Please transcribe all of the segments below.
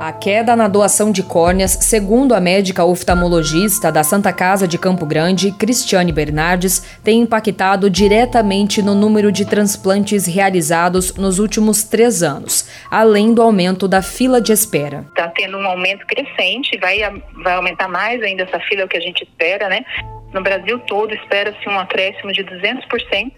A queda na doação de córneas, segundo a médica oftalmologista da Santa Casa de Campo Grande, Cristiane Bernardes, tem impactado diretamente no número de transplantes realizados nos últimos três anos, além do aumento da fila de espera. Está tendo um aumento crescente, vai, vai aumentar mais ainda essa fila, é o que a gente espera, né? No Brasil todo, espera-se um acréscimo de 200%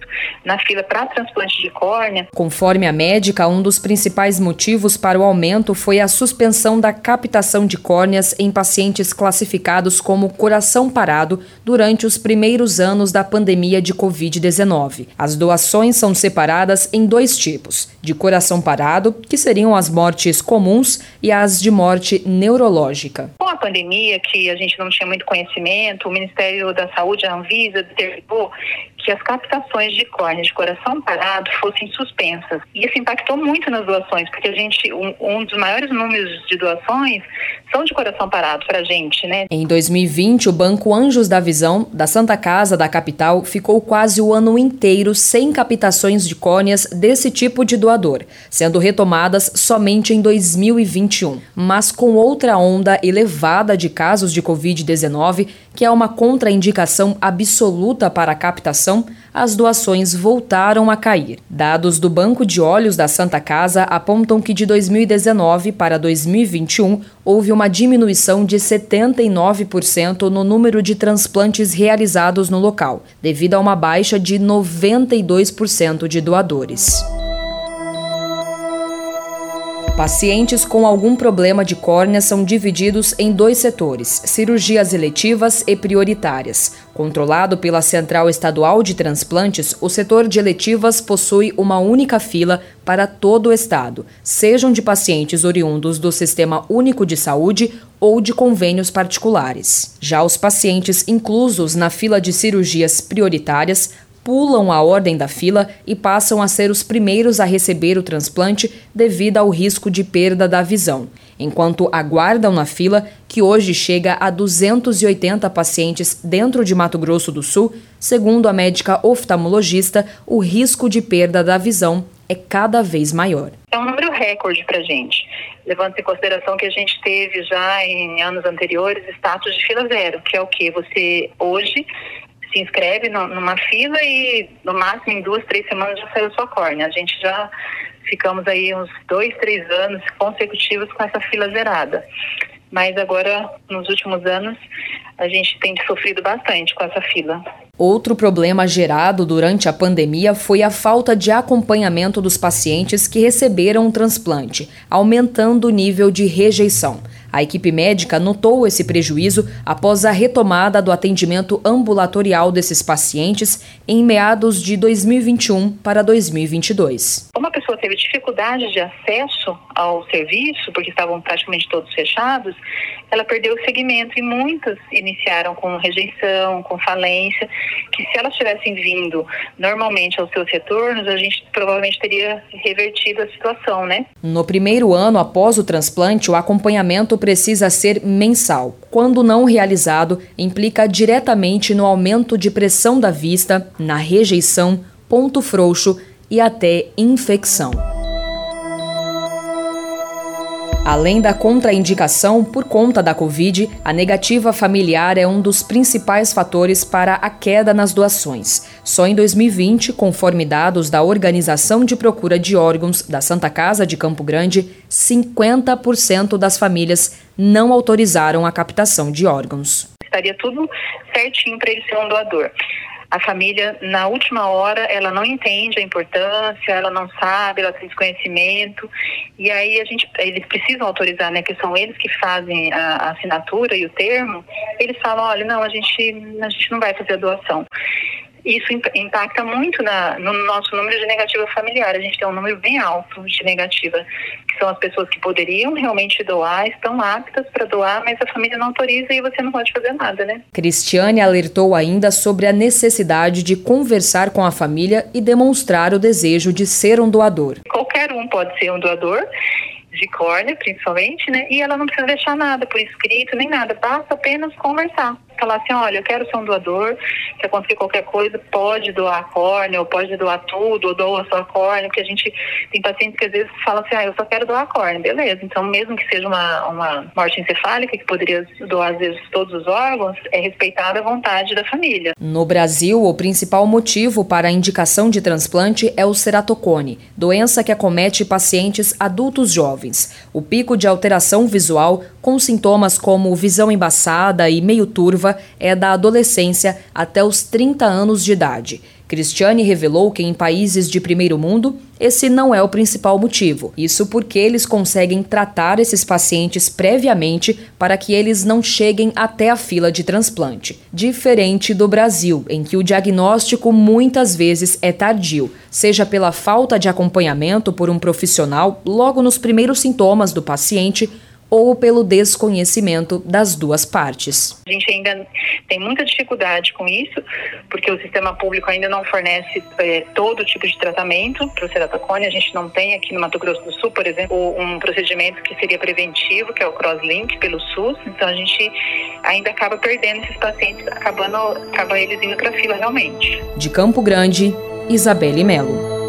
na fila para transplante de córnea. Conforme a médica, um dos principais motivos para o aumento foi a suspensão da captação de córneas em pacientes classificados como coração parado durante os primeiros anos da pandemia de Covid-19. As doações são separadas em dois tipos: de coração parado, que seriam as mortes comuns, e as de morte neurológica. Pandemia, que a gente não tinha muito conhecimento, o Ministério da Saúde, a Anvisa, determinou que as captações de córnea de coração parado fossem suspensas. E isso impactou muito nas doações, porque a gente, um, um dos maiores números de doações são de coração parado para a gente, né? Em 2020, o Banco Anjos da Visão, da Santa Casa da capital, ficou quase o ano inteiro sem captações de córneas desse tipo de doador, sendo retomadas somente em 2021. Mas com outra onda elevada de casos de Covid-19, que é uma contraindicação absoluta para a captação, as doações voltaram a cair. Dados do Banco de Olhos da Santa Casa apontam que de 2019 para 2021 houve uma diminuição de 79% no número de transplantes realizados no local, devido a uma baixa de 92% de doadores. Pacientes com algum problema de córnea são divididos em dois setores: cirurgias eletivas e prioritárias. Controlado pela Central Estadual de Transplantes, o setor de eletivas possui uma única fila para todo o estado, sejam de pacientes oriundos do Sistema Único de Saúde ou de convênios particulares. Já os pacientes inclusos na fila de cirurgias prioritárias pulam a ordem da fila e passam a ser os primeiros a receber o transplante devido ao risco de perda da visão, enquanto aguardam na fila, que hoje chega a 280 pacientes dentro de Mato Grosso do Sul, segundo a médica oftalmologista, o risco de perda da visão é cada vez maior. É um número recorde para a gente, levando em consideração que a gente teve já em anos anteriores status de fila zero, que é o que você hoje se inscreve no, numa fila e no máximo em duas, três semanas já saiu sua córnea. A gente já ficamos aí uns dois, três anos consecutivos com essa fila zerada. Mas agora, nos últimos anos, a gente tem sofrido bastante com essa fila. Outro problema gerado durante a pandemia foi a falta de acompanhamento dos pacientes que receberam um transplante, aumentando o nível de rejeição. A equipe médica notou esse prejuízo após a retomada do atendimento ambulatorial desses pacientes em meados de 2021 para 2022. Uma pessoa teve dificuldade de acesso ao serviço, porque estavam praticamente todos fechados, ela perdeu o segmento e muitas iniciaram com rejeição, com falência, que se elas tivessem vindo normalmente aos seus retornos, a gente provavelmente teria revertido a situação, né? No primeiro ano após o transplante, o acompanhamento precisa ser mensal. Quando não realizado, implica diretamente no aumento de pressão da vista, na rejeição, ponto frouxo e até infecção. Além da contraindicação por conta da Covid, a negativa familiar é um dos principais fatores para a queda nas doações. Só em 2020, conforme dados da Organização de Procura de Órgãos da Santa Casa de Campo Grande, 50% das famílias não autorizaram a captação de órgãos. Estaria tudo certinho para ele ser um doador a família, na última hora, ela não entende a importância, ela não sabe, ela tem desconhecimento, e aí a gente, eles precisam autorizar, né, que são eles que fazem a, a assinatura e o termo, eles falam, olha, não, a gente, a gente não vai fazer a doação isso impacta muito na, no nosso número de negativa familiar. A gente tem um número bem alto de negativa, que são as pessoas que poderiam realmente doar, estão aptas para doar, mas a família não autoriza e você não pode fazer nada, né? Cristiane alertou ainda sobre a necessidade de conversar com a família e demonstrar o desejo de ser um doador. Qualquer um pode ser um doador de córnea, principalmente, né? E ela não precisa deixar nada por escrito nem nada, basta apenas conversar falar assim, olha, eu quero ser um doador, se acontecer qualquer coisa, pode doar a córnea, ou pode doar tudo, ou doa só a córnea, porque a gente tem pacientes que às vezes falam assim, ah, eu só quero doar a córnea, beleza. Então, mesmo que seja uma, uma morte encefálica, que poderia doar às vezes todos os órgãos, é respeitada a vontade da família. No Brasil, o principal motivo para a indicação de transplante é o ceratocone, doença que acomete pacientes adultos jovens. O pico de alteração visual, com sintomas como visão embaçada e meio turva, é da adolescência até os 30 anos de idade. Cristiane revelou que em países de primeiro mundo, esse não é o principal motivo. Isso porque eles conseguem tratar esses pacientes previamente para que eles não cheguem até a fila de transplante. Diferente do Brasil, em que o diagnóstico muitas vezes é tardio, seja pela falta de acompanhamento por um profissional logo nos primeiros sintomas do paciente ou pelo desconhecimento das duas partes. A gente ainda tem muita dificuldade com isso, porque o sistema público ainda não fornece é, todo tipo de tratamento para o ceratocone. A gente não tem aqui no Mato Grosso do Sul, por exemplo, um procedimento que seria preventivo, que é o crosslink pelo SUS. Então a gente ainda acaba perdendo esses pacientes, acabando, acaba eles indo para a fila realmente. De Campo Grande, Isabelle Melo.